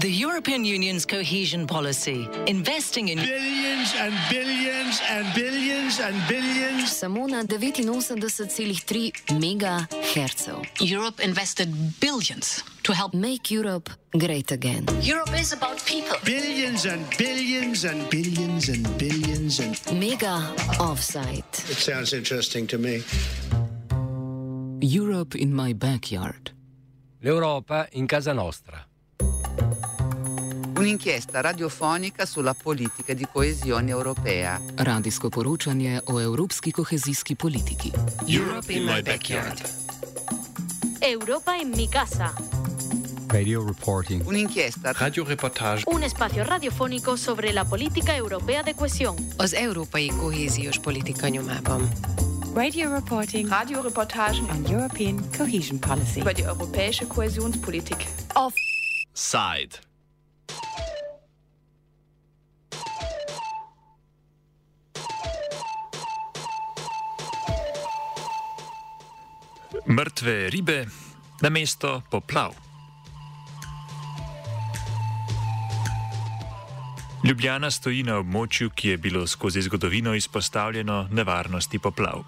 The European Union's cohesion policy, investing in billions and billions and billions and billions. Samo na 89,3 megahercev. Europe invested billions to help Make Europe great again. Europe is about people. Billions and billions and billions and billions and. Mega offside. It sounds interesting to me. Europe in my backyard. L'Europa in casa nostra. Un'inchiesta radiofonica sulla politica di coesione europea. Radijsko poročanje o evropski kohezijski politiki. Europe in my backyard. Europa en mi casa. Radio reporting. Un'inchiesta Radioreportage. Un espacio radiofónico sobre la política europea de cohesión. Az európai kohéziós politika nyomában. Radio reporting. Radioreportagen on European cohesion policy. über die europäische Kohäsionspolitik. Side. Mrtve ribe na mesto poplav. Ljubljana stoji na območju, ki je bilo skozi zgodovino izpostavljeno nevarnosti poplav.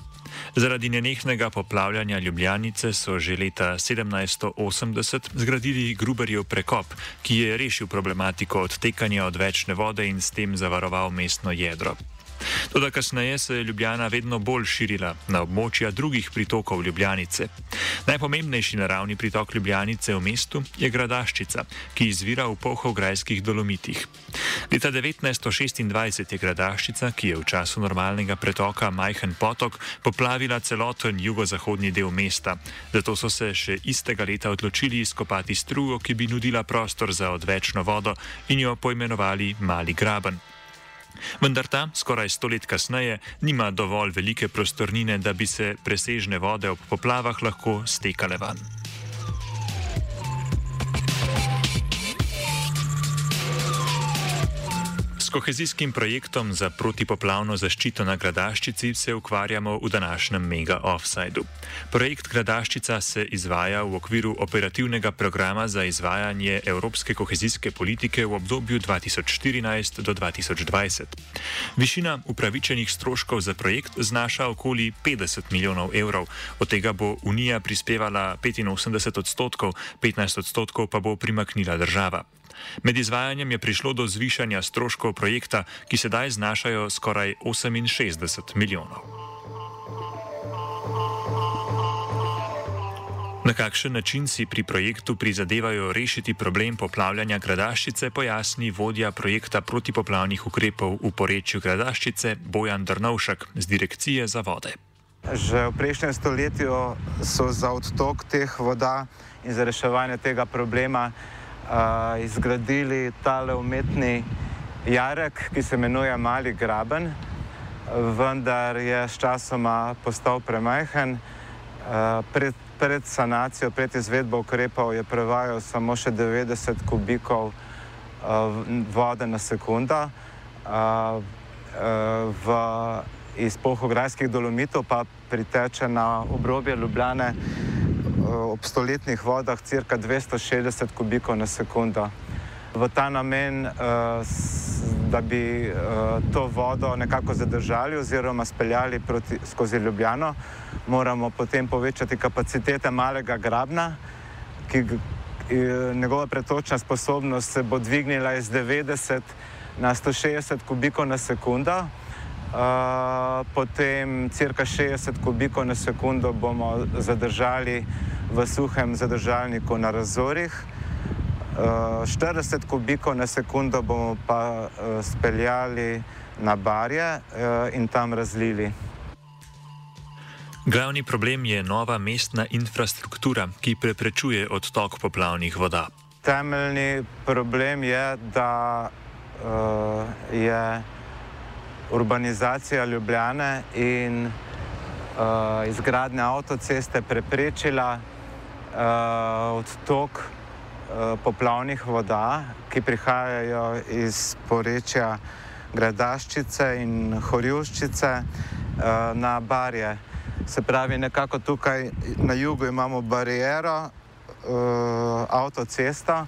Zaradi nenehnega poplavljanja Ljubljanice so že leta 1780 zgradili Gruberjev prekop, ki je rešil problematiko odtekanja odvečne vode in s tem zavaroval mestno jedro. Toda kasneje se je Ljubljana vedno bolj širila na območja drugih pritokov Ljubljanice. Najpomembnejši naravni pritok Ljubljanice v mestu je Gradaščica, ki izvira v Pohovgrajskih dolomitih. Leta 1926 je Gradaščica, ki je v času normalnega pretoka majhen potok, poplavila celoten jugozahodni del mesta. Zato so se še istega leta odločili izkopati strugo, ki bi nudila prostor za odvečno vodo in jo poimenovali Mali Graben. Vendar ta, skoraj sto let kasneje, nima dovolj velike prostornine, da bi se presežne vode ob poplavah lahko stekale van. Kohezijskim projektom za protipoplavno zaščito na Gradaščici se ukvarjamo v današnjem Mega Offsideu. Projekt Gradaščica se izvaja v okviru operativnega programa za izvajanje evropske kohezijske politike v obdobju 2014 do 2020. Višina upravičenih stroškov za projekt znaša okoli 50 milijonov evrov, od tega bo Unija prispevala 85 odstotkov, 15 odstotkov pa bo primaknila država. Med izvajanjem je prišlo do zvišanja stroškov projekta, ki sedaj znašajo skoraj 68 milijonov. Na kakšen način si pri projektu prizadevajo rešiti problem poplavljanja Gradaščice, pojasni vodja projekta protipoplavnih ukrepov v porečju Gradaščice Bojan Drnovšek z Direkcije za vode. Že v prejšnjem stoletju so za odtok teh voda in za reševanje tega problema uh, izgradili tale umetni jarek, ki se imenuje Mali Graben, vendar je s časoma postal premajhen. Uh, pred, pred sanacijo, pred izvedbo ukrepov je prevajal samo še 90 kubikov uh, vode na sekundo. Uh, v, iz pohograjskih dolomitov pa priteče na obrobje Ljubljane ob stoletnih vodah cirka 260 kubikov na sekundo. V ta namen, da bi to vodo nekako zadržali oziroma speljali proti, skozi Ljubljano, moramo potem povečati kapacitete malega grabna, ki njegova pretočna sposobnost se bo dvignila iz 90 na 160 kubikov na sekundo. Uh, potem cirka 60 kubikov na sekundo bomo zadržali v suhem zadržalniku na razorih, uh, 40 kubikov na sekundo bomo pa uh, speljali na barje uh, in tam razlili. Glavni problem je nova mestna infrastruktura, ki preprečuje odtok poplavnih voda. Temeljni problem je, da uh, je urbanizacija Ljubljane in uh, izgradnja avtoceste preprečila odtok uh, poplavnih voda, ki prihajajo iz porečja Gradaščice in Horjuščice uh, na barje. Se pravi, nekako tukaj na jugu imamo barijero, uh, avtocesto,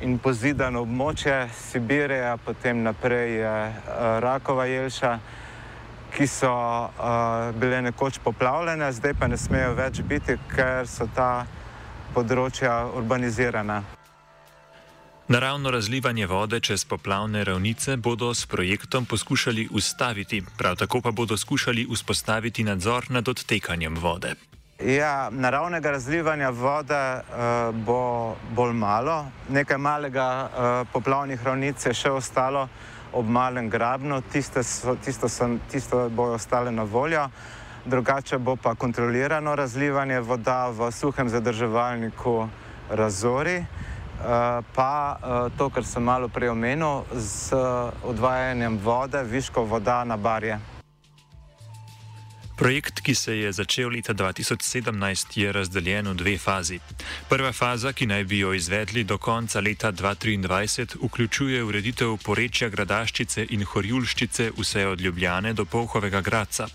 in pozidano območje Sibirija, potem naprej je uh, Rakova jelša, ki so uh, bile nekoč poplavljene, zdaj pa ne smejo več biti, ker so ta področja urbanizirana. Naravno razlivanje vode čez poplavne ravnice bodo s projektom poskušali ustaviti, prav tako pa bodo skušali vzpostaviti nadzor nad odtekanjem vode. Ja, naravnega razlivanja vode uh, bo bolj malo, nekaj malega uh, poplavnih ravnic je še ostalo ob malem grabnu, tiste, so, tisto, so, tisto bo ostale na voljo, drugače bo pa kontrolirano razlivanje voda v suhem zadrževalniku Razori. Uh, pa uh, to, kar sem malo prej omenil, z odvajanjem vode, viško voda na barje. Projekt, ki se je začel leta 2017, je razdeljen v dve fazi. Prva faza, ki naj bi jo izvedli do konca leta 2023, vključuje ureditev porečja Gradaščice in Horjulščice vse od Ljubljane do Polhovega Graca.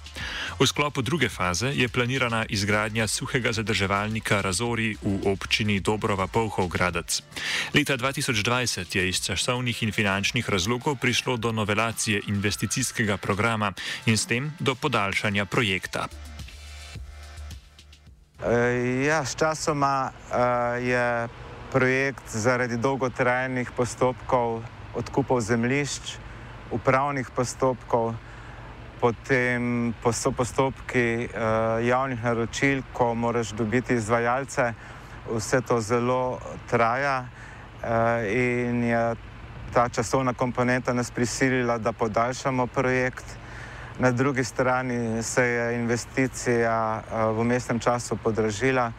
V sklopu druge faze je planirana izgradnja suhega zadrževalnika Razori v občini Dobrova Polhov Gradac. Leta 2020 je iz časovnih in finančnih razlogov prišlo do novelacije investicijskega programa in s tem do podaljšanja projekta. Eh, ja, sčasoma uh, je projekt zaradi dolgotrajnih postopkov odkupov zemljišč, upravnih postopkov, potem so postopki uh, javnih naročil, ko moraš dobiti izvajalce, vse to zelo traja uh, in je ta časovna komponenta nas prisilila, da podaljšamo projekt. Na drugi strani se je investicija eh, v mestnem času podražila,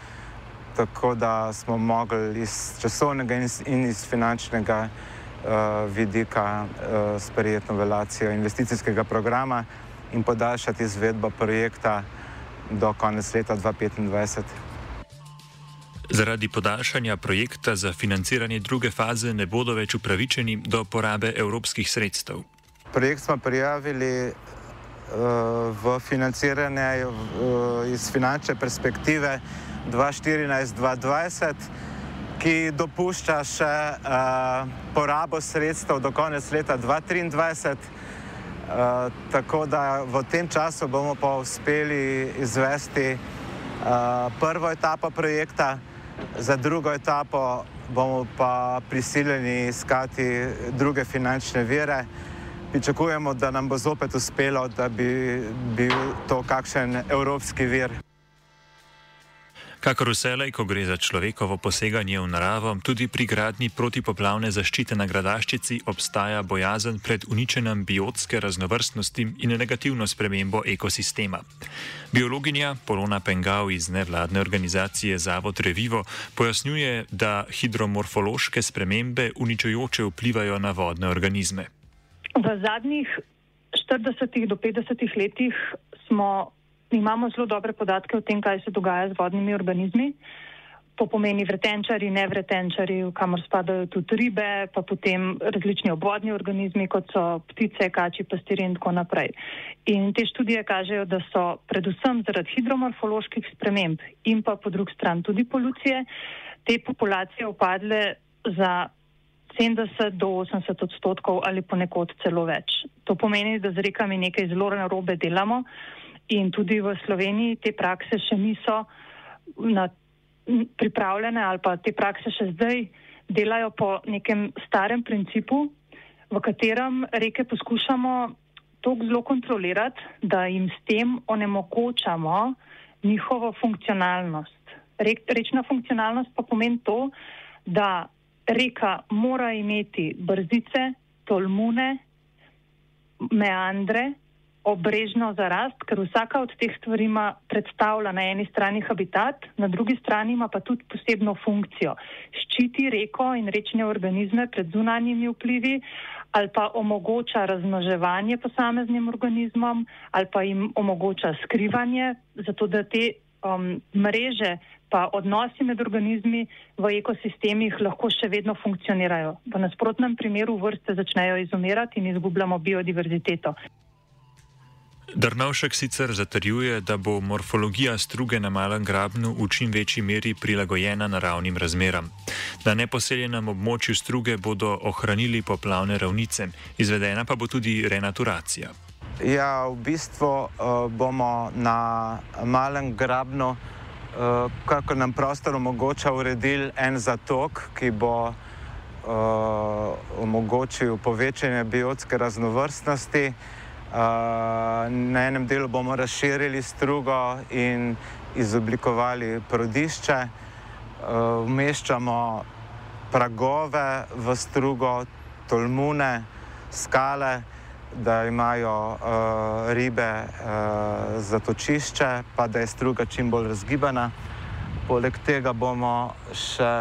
tako da smo mogli iz časovnega in iz finančnega eh, vidika eh, sprejeti novelacijo investicijskega programa in podaljšati izvedbo projekta do konec leta 2025. Zaradi podaljšanja projekta za financiranje druge faze ne bodo več upravičeni do porabe evropskih sredstev. Projekt smo prijavili v financiranje iz finančne perspektive 2014-2020, ki dopušča še porabo sredstev do konec leta 2023. Tako da v tem času bomo pa uspeli izvesti prvo etapo projekta, za drugo etapo bomo pa prisiljeni iskati druge finančne vire. Pričakujemo, da nam bo zopet uspelo, da bi bil to kakšen evropski vir. Kakor vselej, ko gre za človekovo poseganje v naravo, tudi pri gradnji protipoplavne zaščite na gradaščici obstaja bojazen pred uničenjem biotske raznovrstnosti in negativno spremembo ekosistema. Biologinja Polona Pengao iz nevladne organizacije Zavod Revivo pojasnjuje, da hidromorfološke spremembe uničujoče vplivajo na vodne organizme. V zadnjih 40 do 50 letih smo, imamo zelo dobre podatke o tem, kaj se dogaja z vodnimi organizmi. To pomeni vretenčari, nevretenčari, kamor spadajo tudi ribe, pa potem različni obvodni organizmi, kot so ptice, kači, pastiri in tako naprej. In te študije kažejo, da so predvsem zaradi hidromorfoloških sprememb in pa po drugi strani tudi polucije, te populacije upadle za 70 do 80 odstotkov ali ponekod celo več. To pomeni, da z rekami nekaj zelo narobe delamo in tudi v Sloveniji te prakse še niso na, pripravljene ali pa te prakse še zdaj delajo po nekem starem principu, v katerem reke poskušamo tako zelo kontrolirati, da jim s tem onemogočamo njihovo funkcionalnost. Rečna funkcionalnost pa pomeni to, da reka mora imeti brzice, tolmune, meandre, obrežno zarast, ker vsaka od teh stvari ima predstavlja na eni strani habitat, na drugi strani ima pa tudi posebno funkcijo. Ščiti reko in rečne organizme pred zunanjimi vplivi ali pa omogoča razmnoževanje posameznim organizmom ali pa jim omogoča skrivanje, zato da te um, mreže pa odnosi med organizmi v ekosistemih lahko še vedno funkcionirajo. V nasprotnem primeru vrste začnejo izumirati in izgubljamo biodiverziteto. Drnovšek sicer zatrjuje, da bo morfologija struge na malem grabnu v čim večji meri prilagojena naravnim razmeram. Na neposeljenem območju struge bodo ohranili poplavne ravnice, izvedena pa bo tudi renaturacija. Ja, v bistvu uh, bomo na malem grabnu, uh, kako nam prostor omogoča, uredili en zatok, ki bo uh, omogočil povečanje biotske raznovrstnosti. Na enem delu bomo razširili strugo in izoblikovali prodišče, vmeščamo pragove v strugo, tolmune, skale, da imajo ribe zatočišče, pa da je struga čim bolj razgibana. Poleg tega bomo še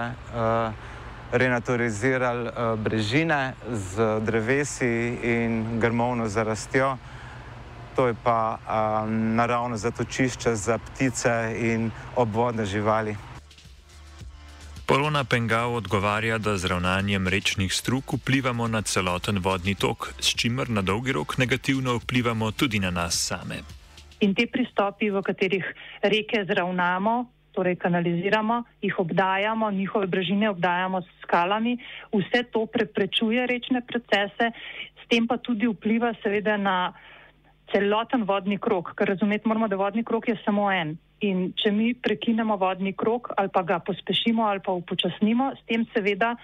renaturizirali uh, brežine z drevesi in grmovno zarastjo. To je pa um, naravno zatočišče za ptice in obvodne živali. Polona Pengao odgovarja, da z ravnanjem rečnih strug vplivamo na celoten vodni tok, s čimer na dolgi rok negativno vplivamo tudi na nas same. In te pristopi, v katerih reke zravnamo, torej kanaliziramo, jih obdajamo, njihove brežine obdajamo s skalami, vse to preprečuje rečne procese, s tem pa tudi vpliva seveda na celoten vodni krok, ker razumeti moramo, da vodni krok je samo en. In če mi prekinemo vodni krok ali pa ga pospešimo ali pa upočasnimo, s tem seveda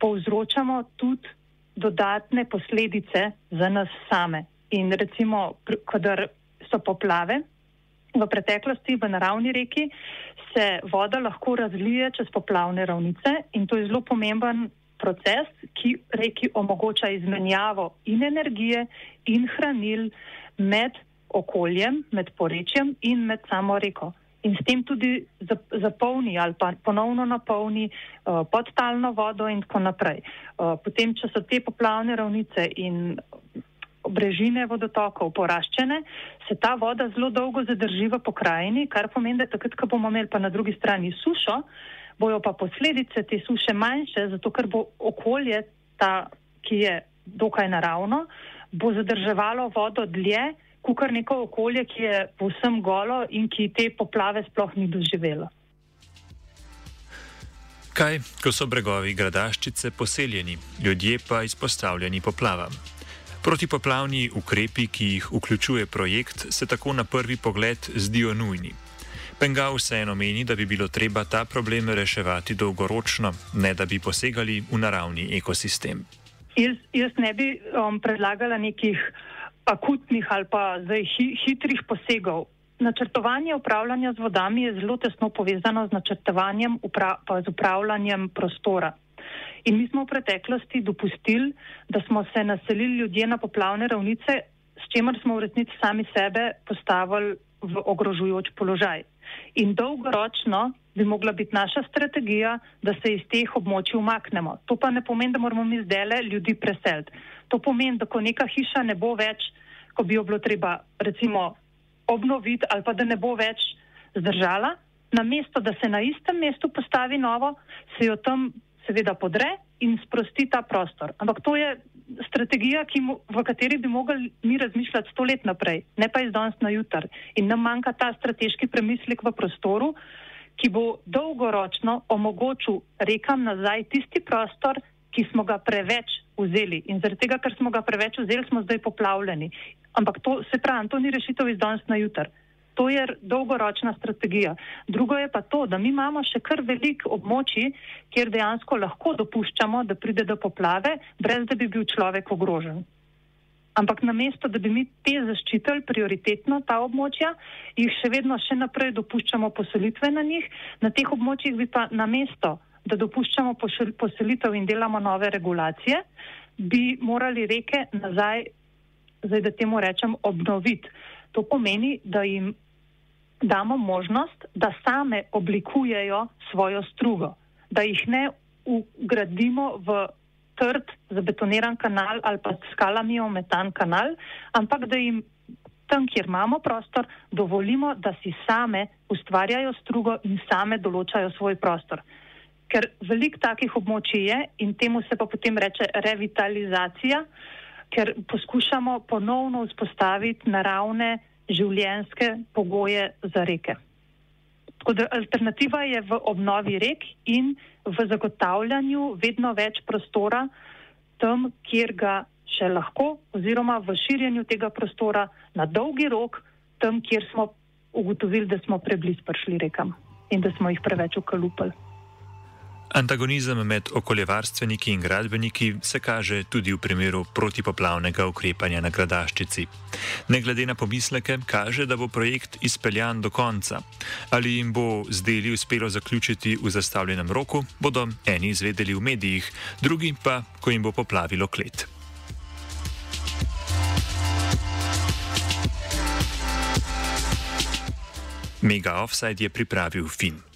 povzročamo tudi dodatne posledice za nas same. In recimo, kadar so poplave, v preteklosti v naravni reki se voda lahko razlije čez poplavne ravnice in to je zelo pomemben proces, ki reki omogoča izmenjavo in energije in hranil med okoljem, med porečjem in med samo reko. In s tem tudi zapolni ali pa ponovno napolni uh, podtalno vodo in tako naprej. Uh, potem, če so te poplavne ravnice in brežine vodotokov poraščene, se ta voda zelo dolgo zadrži v pokrajini, kar pomeni, da takrat, ko bomo imeli pa na drugi strani sušo, bojo pa posledice te suše manjše, zato ker bo okolje, ta, ki je dokaj naravno, bo zadrževalo vodo dlje, kot neko okolje, ki je povsem golo in ki te poplave sploh ni doživelo. Kaj, ko so bregovi gradaščice poseljeni, ljudje pa izpostavljeni poplavam? Protipoplavni ukrepi, ki jih vključuje projekt, se tako na prvi pogled zdijo nujni. Pengal vseeno meni, da bi bilo treba ta problem reševati dolgoročno, ne da bi posegali v naravni ekosistem. Jaz, jaz ne bi um, predlagala nekih akutnih ali pa hi, hitrih posegov. Načrtovanje upravljanja z vodami je zelo tesno povezano z načrtovanjem upra, z upravljanjem prostora. In mi smo v preteklosti dopustili, da smo se naselili ljudje na poplavne ravnice, s čimer smo v resnici sami sebe postavili v ogrožujoč položaj. In dolgoročno bi mogla biti naša strategija, da se iz teh območij umaknemo. To pa ne pomeni, da moramo mi zdaj ljudi preseliti. To pomeni, da ko neka hiša ne bo več, ko bi jo bilo treba recimo obnoviti ali pa da ne bo več zdržala, na mesto, da se na istem mestu postavi novo, se jo tam seveda podre in sprosti ta prostor. Ampak to je strategija, mo, v kateri bi mogli mi razmišljati sto let naprej, ne pa iz danes na jutr. In nam manjka ta strateški premislek v prostoru, ki bo dolgoročno omogočil rekam nazaj tisti prostor, ki smo ga preveč vzeli. In zaradi tega, ker smo ga preveč vzeli, smo zdaj poplavljeni. Ampak to se pravi, to ni rešitev iz danes na jutr. To je dolgoročna strategija. Drugo je pa to, da mi imamo še kar velik območji, kjer dejansko lahko dopuščamo, da pride do poplave, brez da bi bil človek ogrožen. Ampak namesto, da bi mi te zaščitili prioritetno ta območja, jih še vedno še naprej dopuščamo poselitve na njih, na teh območjih bi pa namesto, da dopuščamo poselitev in delamo nove regulacije, bi morali reke nazaj, zdaj da temu rečem, obnoviti. To pomeni, da jim damo možnost, da same oblikujejo svojo strugo, da jih ne ugradimo v trd, zabetoniran kanal ali pa skalami ometan kanal, ampak da jim tam, kjer imamo prostor, dovolimo, da si same ustvarjajo strugo in same določajo svoj prostor. Ker velik takih območij je in temu se pa potem reče revitalizacija, ker poskušamo ponovno vzpostaviti naravne življenjske pogoje za reke. Tako da alternativa je v obnovi rek in v zagotavljanju vedno več prostora tam, kjer ga še lahko, oziroma v širjenju tega prostora na dolgi rok, tam, kjer smo ugotovili, da smo preblizu prišli rekam in da smo jih preveč ukalupali. Antagonizem med okoljevarstveniki in gradbeniki se kaže tudi v primeru protipoplavnega ukrepanja na gradaščici. Ne glede na pomisleke, kaže, da bo projekt izpeljan do konca. Ali jim bo z deli uspelo zaključiti v zastavljenem roku, bodo eni izvedeli v medijih, drugi pa, ko jim bo poplavilo klet. Mega Offside je pripravil film.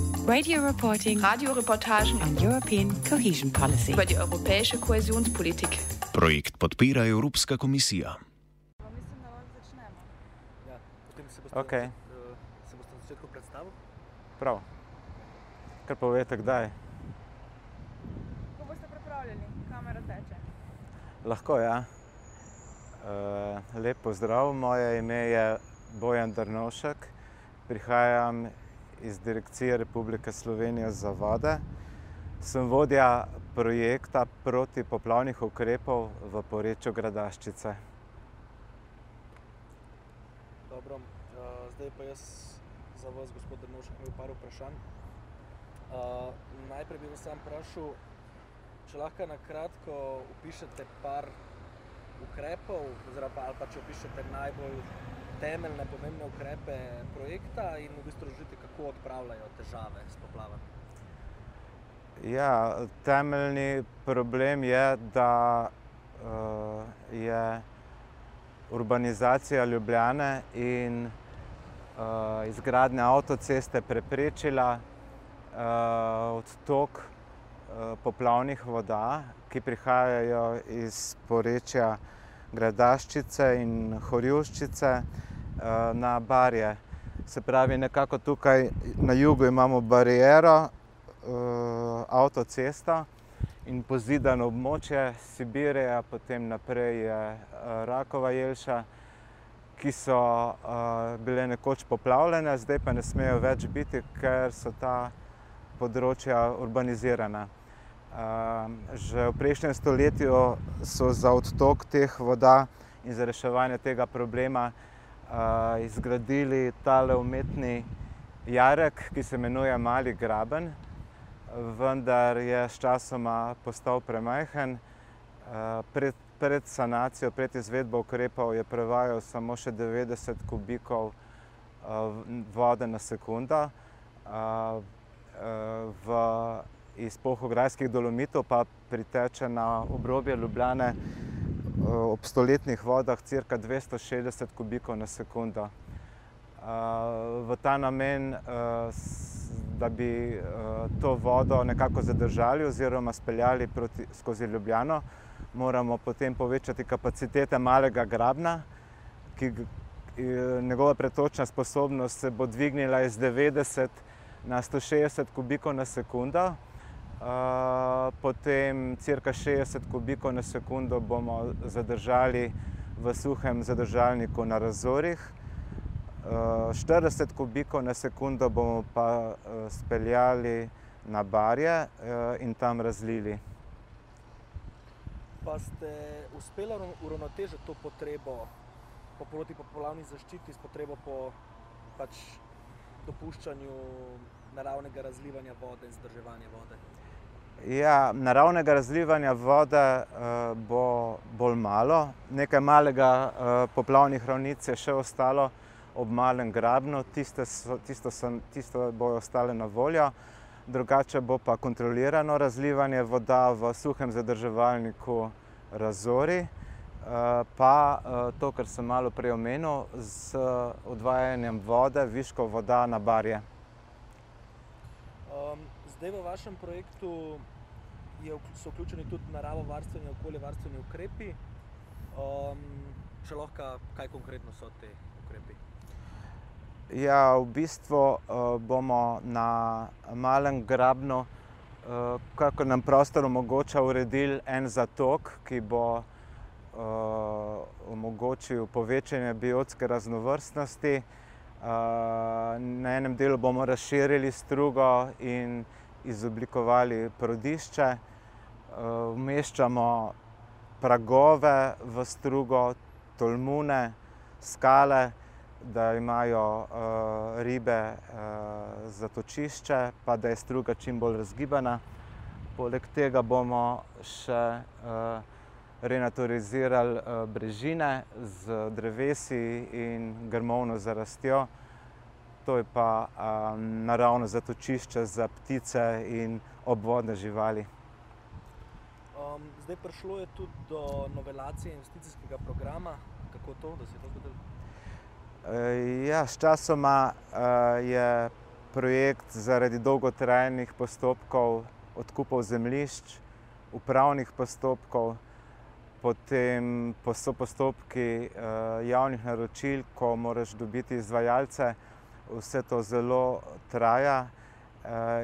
Radio reporting. Radioreportagen on European Cohesion Policy. über die europäische Kohäsionspolitik. Projekt podpira Evropska komisija. Ok. Prav. Kar povete, kdaj? Ko boste pripravljeni, kamera teče. Lahko, ja. Uh, lep pozdrav, moje ime je Bojan Drnošek, prihajam iz Direkcije Republike Slovenije za vode. Sem vodja projekta protipoplavnih ukrepov v porečju Gradaščice. Dobro, uh, zdaj pa jaz za vas, gospod Drnošek, imel par vprašanj. Uh, najprej bi vas sam vprašal, če lahko na kratko opišete par ukrepov, oziroma ali pa če opišete najbolj temeljne, pomembne ukrepe projekta in v bistvu razložite, kako odpravljajo težave s poplavami. Ja, temeljni problem je, da uh, je urbanizacija Ljubljane in uh, izgradnja avtoceste preprečila uh, odtok uh, poplavnih voda, ki prihajajo iz porečja Gradaščice in Horjuščice uh, na barje. Se pravi, nekako tukaj na jugu imamo barijero, uh, avtocesto in pozidano območje Sibirija, potem naprej je uh, Rakova jelša, ki so bile nekoč poplavljene, zdaj pa ne smejo več biti, ker so ta področja urbanizirana. Že v prejšnjem stoletju so za odtok teh voda in za reševanje tega problema uh, izgradili tale umetni jarek, ki se imenuje Mali graben, vendar je s časoma postal premajhen. Uh, pred, pred sanacijo, pred izvedbo ukrepov je prevajal samo še 90 kubikov uh, vode na sekundo. Uh, v, iz pohograjskih dolomitov pa priteče na obrobje Ljubljane ob stoletnih vodah cirka 260 kubikov na sekundo. Uh, v ta namen, uh, da bi to vodo nekako zadržali oziroma speljali proti, skozi Ljubljano, moramo potem povečati kapacitete malega grabna, ki njegova pretočna sposobnost se bo dvignila iz 90 na 160 kubikov na sekundo. Uh, potem cirka 60 kubikov na sekundo bomo zadržali v suhem zadržalniku na razorih. Uh, 40 kubikov na sekundo bomo pa uh, speljali na barje uh, in tam razlili. Pa ste uspeli uravnotežiti to potrebo po protipoplavni zaščiti s potrebo po pač, dopuščanju naravnega razlivanja vode in zdrževanja vode? Ja, naravnega razlivanja vode uh, bo bolj malo. Nekaj malega uh, poplavnih ravnic je še ostalo ob malem grabnu, tiste, so, tisto, so, tisto bojo ostale na voljo. drugače bo pa kontrolirano razlivanje voda v suhem zadrževalniku Razori, pa to, kar sem malo prej omenil, z odvajanjem vode, viškov voda na barje. Um, zdaj v vašem projektu je, so vključeni tudi naravovarstveni in okoljevarstveni ukrepi. Um, če lahko, kaj konkretno so te ukrepi? Ja, v bistvu uh, bomo na malem grabnu, uh, kako nam prostor omogoča, uredili en zatok, ki bo uh, omogočil povečanje biotske raznovrstnosti. Uh, na enem delu bomo razširili strugo in izoblikovali prodišče, uh, umeščamo pragove v strugo, tolmune, skale, da imajo uh, ribe uh, zatočišče, pa da je struga čim bolj razgibana. Poleg tega bomo še renaturizirali brežine z drevesi in grmovno zarastjo. To je pa um, naravno zatočišče za ptice in obvodne živali. Um, zdaj prišlo je tudi do novelacije investicijskega programa. Kako to, da se je to zgodilo? Ja, s časoma je projekt zaradi dolgotrajnih postopkov odkupov zemljišč, upravnih postopkov, potem so postopki javnih naročil, ko moraš dobiti izvajalce, vse to zelo traja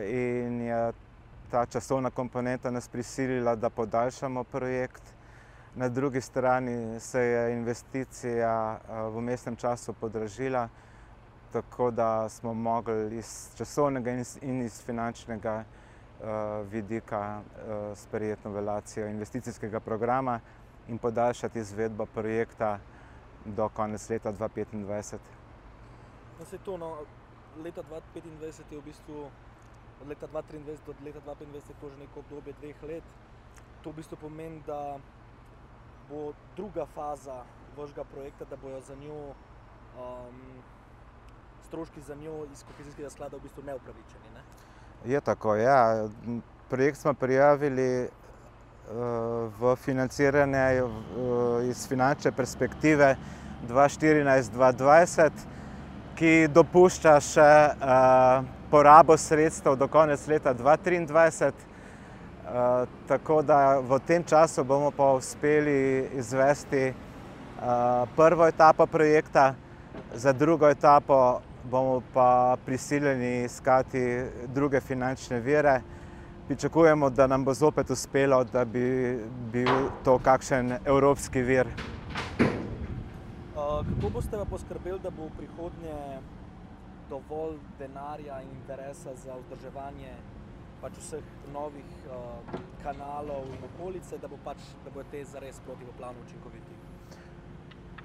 in je ta časovna komponenta nas prisilila, da podaljšamo projekt. Na drugi strani se je investicija v mestnem času podražila, tako da smo mogli iz časovnega in iz finančnega vidika sprejeti novelacijo investicijskega programa in podaljšati izvedbo projekta do konec leta 2025. No, se to, no, leta 2025 je v bistvu, od leta 2023 do leta 2025 je to že neko obdobje dveh let. To v bistvu pomeni, da bo druga faza vašega projekta, da bojo za njo um, stroški za njo iz kohezijskega sklada v bistvu neupravičeni. Ne? Je tako, ja. Projekt smo prijavili uh, v financiranje uh, iz finančne perspektive 2014-2020, ki dopušča še uh, porabo sredstev do konec leta 2023. Uh, tako da v tem času bomo pa uspeli izvesti uh, prvo etapo projekta, za drugo etapo bomo pa prisiljeni iskati druge finančne vire. Pričakujemo, da nam bo zopet uspelo, da bi bil to kakšen evropski vir. Kako boste poskrbeli, da bo v prihodnje dovolj denarja in interesa za vzdrževanje pač vseh novih uh, kanalov in okolice, da, bo pač, da bo te zares protivoplavno učinkoviti.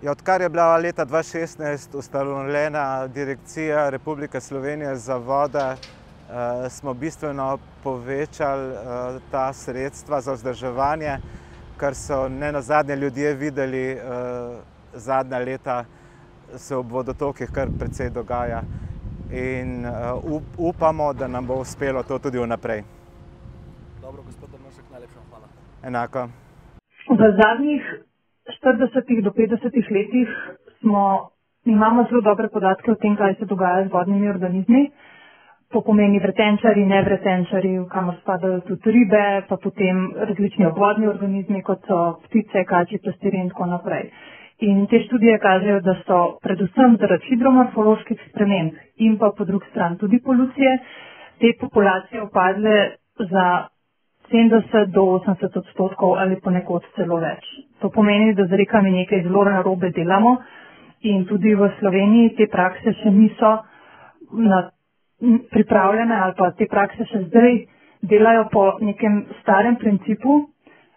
Ja, odkar je bila leta 2016 ustanovljena Direkcija Republike Slovenije za vode, uh, smo bistveno povečali uh, ta sredstva za vzdrževanje, kar so ne na zadnje ljudje videli uh, zadnja leta, se ob vodotokih kar precej dogaja in uh, upamo, da nam bo uspelo to tudi vnaprej. Dobro, gospod Drnošek, najlepša hvala. Enako. V zadnjih 40 do 50 letih smo, imamo zelo dobre podatke o tem, kaj se dogaja z vodnimi organizmi. To pomeni vretenčari, nevretenčari, v kamor spadajo tudi ribe, pa potem različni obvodni organizmi, kot so ptice, kači, pastiri in tako naprej. In te študije kažejo, da so predvsem zaradi hidromorfoloških sprememb in pa po drugi strani tudi polucije te populacije upadle za 70 do 80 odstotkov ali ponekod celo več. To pomeni, da z rekami nekaj zelo narobe delamo in tudi v Sloveniji te prakse še niso na, pripravljene ali pa te prakse še zdaj delajo po nekem starem principu,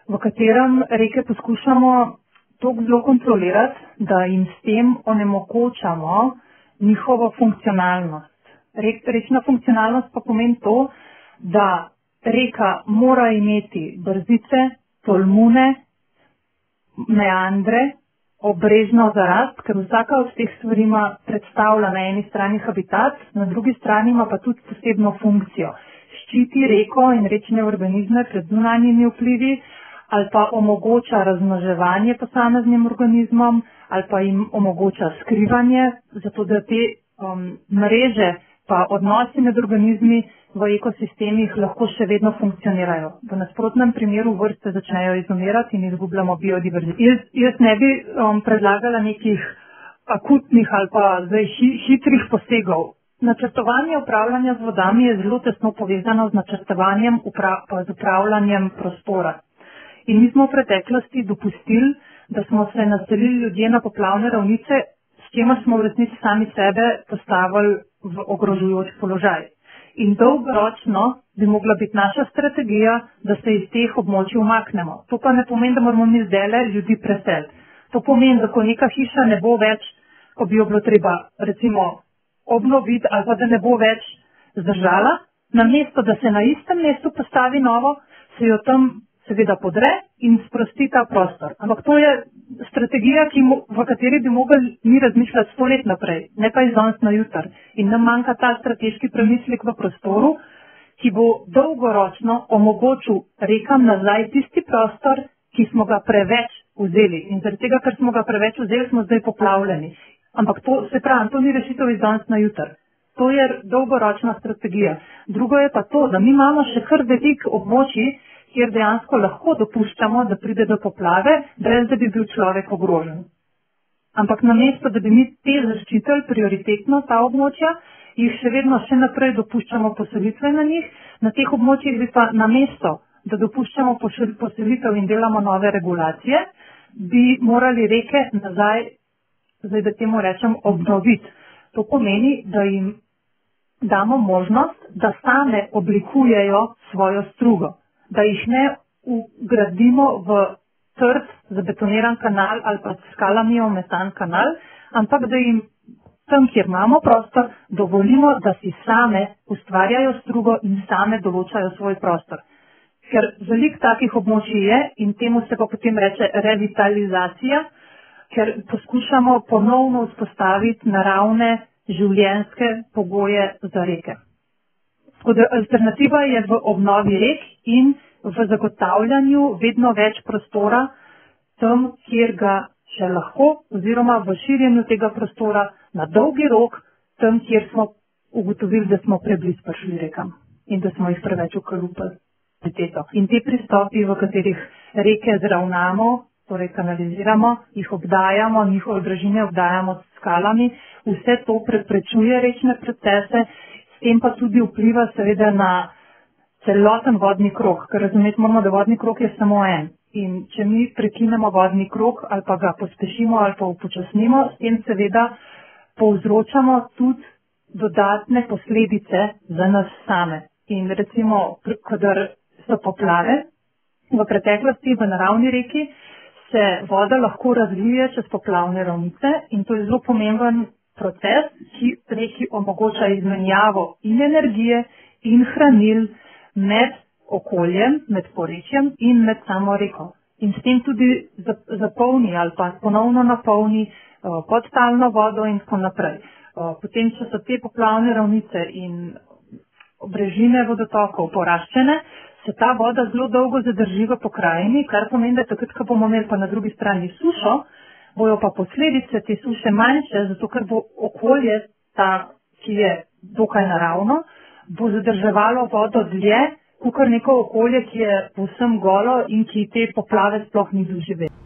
v katerem reke poskušamo tako zelo kontrolirati, da jim s tem onemogočamo njihovo funkcionalnost. Rečna funkcionalnost pa pomeni to, da reka mora imeti brzice, tolmune, meandre, obrežno zarast, ker vsaka od teh stvari predstavlja na eni strani habitat, na drugi strani ima pa tudi posebno funkcijo, ščiti reko in rečne organizme pred zunanjimi vplivi ali pa omogoča razmnoževanje posameznim organizmom ali pa jim omogoča skrivanje, zato da te um, mreže pa odnosi med organizmi v ekosistemih lahko še vedno funkcionirajo. V nasprotnem primeru vrste začnejo izumirati in izgubljamo biodiverziteto. Jaz, jaz ne bi um, predlagala nekih akutnih ali pa zdaj hi, hitrih posegov. Načrtovanje upravljanja z vodami je zelo tesno povezano z načrtovanjem upra, z upravljanjem prostora. In mi smo v preteklosti dopustili, da smo se naselili ljudje na poplavne ravnice, s čemer smo v resnici sami sebe postavili v ogrožujoč položaj. In dolgoročno bi mogla biti naša strategija, da se iz teh območij umaknemo. To pa ne pomeni, da moramo mi zdaj ljudi preseliti. To pomeni, da ko neka hiša ne bo več, ko bi jo bilo treba recimo obnoviti ali pa da ne bo več zdržala, namesto da se na istem mestu postavi novo, se jo tam seveda podre in sprosti ta prostor. Ampak to je strategija, mo, v kateri bi mogli mi razmišljati sto let naprej, ne pa iz danes na jutr. In nam manjka ta strateški premislek v prostoru, ki bo dolgoročno omogočil rekam nazaj tisti prostor, ki smo ga preveč vzeli. In zaradi tega, ker smo ga preveč vzeli, smo zdaj poplavljeni. Ampak to se pravi, to ni rešitev iz danes na jutr. To je dolgoročna strategija. Drugo je pa to, da mi imamo še kar velik območji, kjer dejansko lahko dopuščamo, da pride do poplave, brez da bi bil človek ogrožen. Ampak namesto, da bi mi te zaščitili prioritetno ta območja, jih še vedno še naprej dopuščamo poselitve na njih, na teh območjih bi pa namesto, da dopuščamo poselitev in delamo nove regulacije, bi morali reke nazaj, zdaj da temu rečem, obnoviti. To pomeni, da jim damo možnost, da same oblikujejo svojo strugo da jih ne ugradimo v trd, zabetoniran kanal ali pa skalami ometan kanal, ampak da jim tam, kjer imamo prostor, dovolimo, da si same ustvarjajo strugo in same določajo svoj prostor. Ker velik takih območij je in temu se pa potem reče revitalizacija, ker poskušamo ponovno vzpostaviti naravne življenske pogoje za reke. Tako da alternativa je v obnovi rek in v zagotavljanju vedno več prostora tam, kjer ga še lahko, oziroma v širjenju tega prostora na dolgi rok, tam, kjer smo ugotovili, da smo prebliz prišli rekam in da smo jih preveč ukalupali. In te pristopi, v katerih reke zravnamo, torej kanaliziramo, jih obdajamo, njihove brežine obdajamo s skalami, vse to preprečuje rečne procese s tem pa tudi vpliva seveda na celoten vodni krok, ker razumeti moramo, da vodni krok je samo en. In če mi prekinemo vodni krok ali pa ga pospešimo ali pa upočasnimo, s tem seveda povzročamo tudi dodatne posledice za nas same. In recimo, kadar so poplave v preteklosti v naravni reki, se voda lahko razvije čez poplavne ravnice in to je zelo pomemben proces, ki reki omogoča izmenjavo in energije in hranil med okoljem, med porečjem in med samo reko. In s tem tudi zapolni ali pa ponovno napolni podtalno vodo in tako naprej. Potem, če so te poplavne ravnice in brežine vodotokov poraščene, se ta voda zelo dolgo zadrži v pokrajini, kar pomeni, da takrat, ko bomo imeli pa na drugi strani sušo, bojo pa posledice te suše manjše, zato ker bo okolje, ta, ki je dokaj naravno, bo zadrževalo vodo dlje, kot neko okolje, ki je povsem golo in ki te poplave sploh ni doživelo.